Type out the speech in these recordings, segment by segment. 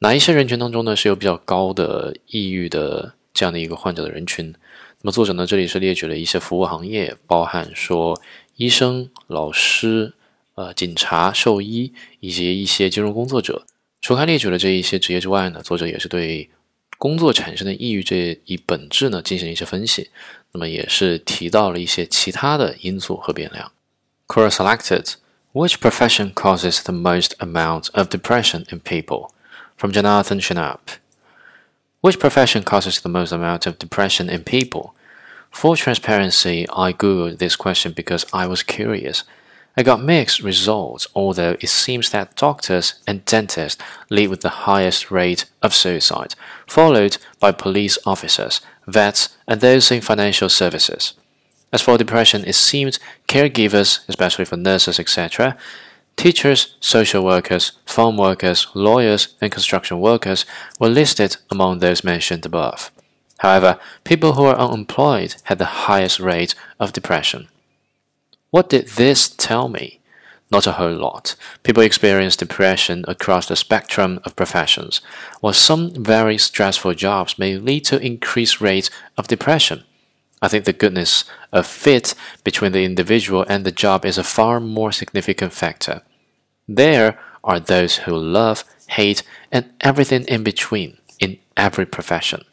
哪一些人群当中呢是有比较高的抑郁的这样的一个患者的人群？那么作者呢这里是列举了一些服务行业，包含说医生、老师、呃警察、兽医以及一些金融工作者。除开列举了这一些职业之外呢，作者也是对工作产生的抑郁这一本质呢进行了一些分析。那么也是提到了一些其他的因素和变量。Core selected, which profession causes the most amount of depression in people from Jonathan Schnapp. Which profession causes the most amount of depression in people? For transparency, I googled this question because I was curious. I got mixed results, although it seems that doctors and dentists lead with the highest rate of suicide, followed by police officers, vets, and those in financial services. As for depression, it seems caregivers, especially for nurses, etc., teachers, social workers, farm workers, lawyers, and construction workers were listed among those mentioned above. However, people who are unemployed had the highest rate of depression. What did this tell me? Not a whole lot. People experience depression across the spectrum of professions, while some very stressful jobs may lead to increased rates of depression. I think the goodness of fit between the individual and the job is a far more significant factor. There are those who love, hate, and everything in between in every profession.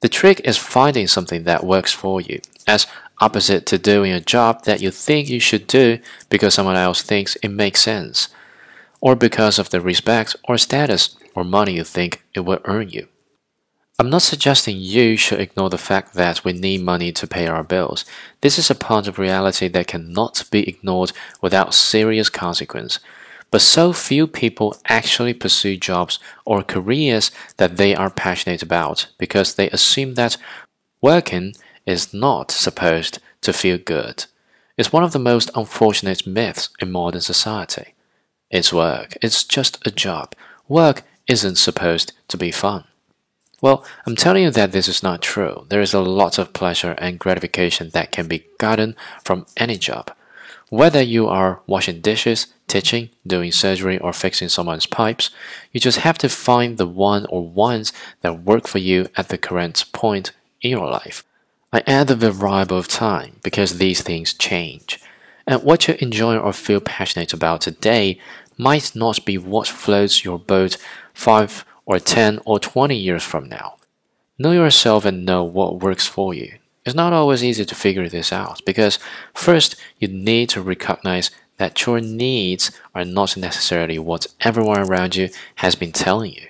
The trick is finding something that works for you, as opposite to doing a job that you think you should do because someone else thinks it makes sense, or because of the respect or status or money you think it will earn you. I'm not suggesting you should ignore the fact that we need money to pay our bills. This is a part of reality that cannot be ignored without serious consequence. But so few people actually pursue jobs or careers that they are passionate about because they assume that working is not supposed to feel good. It's one of the most unfortunate myths in modern society. It's work, it's just a job. Work isn't supposed to be fun. Well, I'm telling you that this is not true. There is a lot of pleasure and gratification that can be gotten from any job. Whether you are washing dishes, teaching, doing surgery, or fixing someone's pipes, you just have to find the one or ones that work for you at the current point in your life. I add the variable of time because these things change. And what you enjoy or feel passionate about today might not be what floats your boat 5 or 10 or 20 years from now. Know yourself and know what works for you. It's not always easy to figure this out because first you need to recognize that your needs are not necessarily what everyone around you has been telling you.